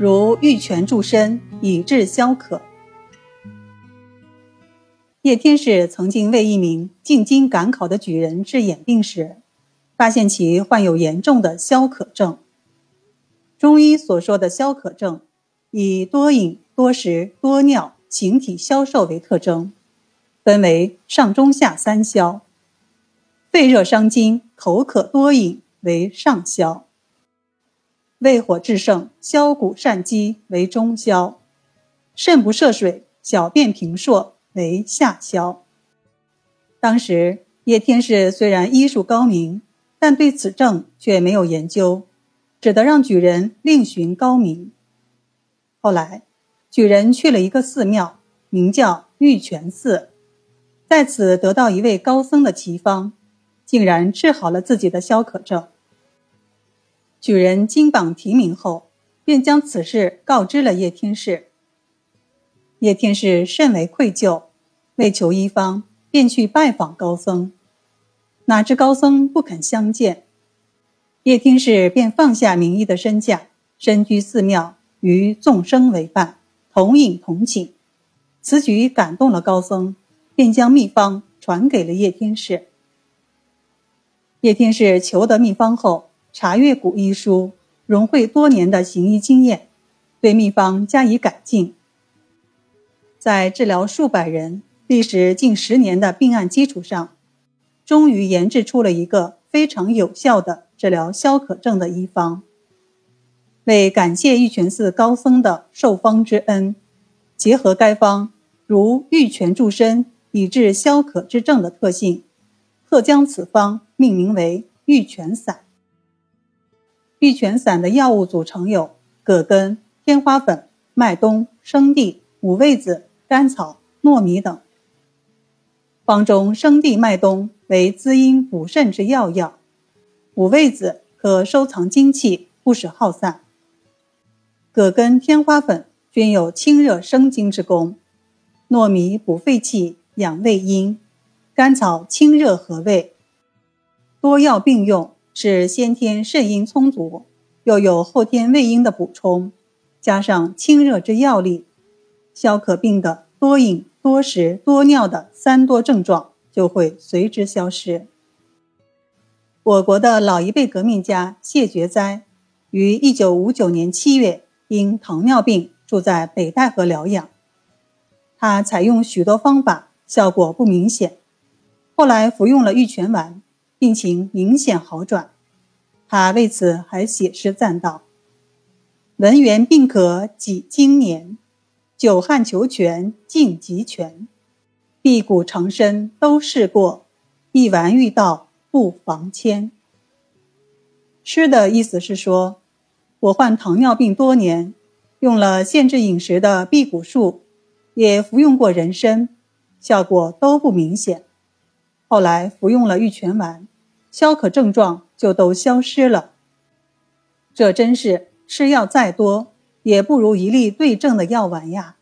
如玉泉助身，以治消渴。叶天士曾经为一名进京赶考的举人治眼病时，发现其患有严重的消渴症。中医所说的消渴症，以多饮、多食、多尿、形体消瘦为特征，分为上、中、下三消。肺热伤津、口渴多饮为上消。胃火炽盛、消谷善饥为中消，肾不摄水、小便频数为下消。当时叶天士虽然医术高明，但对此症却没有研究，只得让举人另寻高明。后来，举人去了一个寺庙，名叫玉泉寺，在此得到一位高僧的奇方，竟然治好了自己的消渴症。举人金榜题名后，便将此事告知了叶天士。叶天士甚为愧疚，为求医方，便去拜访高僧。哪知高僧不肯相见，叶天士便放下名医的身价，身居寺庙，与众生为伴，同饮同寝。此举感动了高僧，便将秘方传给了叶天士。叶天士求得秘方后。查阅古医书，融会多年的行医经验，对秘方加以改进，在治疗数百人、历时近十年的病案基础上，终于研制出了一个非常有效的治疗消渴症的医方。为感谢玉泉寺高僧的授方之恩，结合该方如玉泉助身以治消渴之症的特性，特将此方命名为玉泉散。玉泉散的药物组成有葛根、天花粉、麦冬、生地、五味子、甘草、糯米等。方中生地、麦冬为滋阴补肾之要药，五味子可收藏精气，不使耗散。葛根、天花粉均有清热生津之功，糯米补肺气，养胃阴，甘草清热和胃，多药并用。是先天肾阴充足，又有后天胃阴的补充，加上清热之药力，消渴病的多饮、多食、多尿的三多症状就会随之消失。我国的老一辈革命家谢觉哉，于一九五九年七月因糖尿病住在北戴河疗养，他采用许多方法，效果不明显，后来服用了玉泉丸。病情明显好转，他为此还写诗赞道：“文员病可几经年，久旱求全尽极全，辟谷长身都试过，一丸遇到不妨迁。”诗的意思是说，我患糖尿病多年，用了限制饮食的辟谷术，也服用过人参，效果都不明显。后来服用了玉泉丸，消渴症状就都消失了。这真是吃药再多，也不如一粒对症的药丸呀。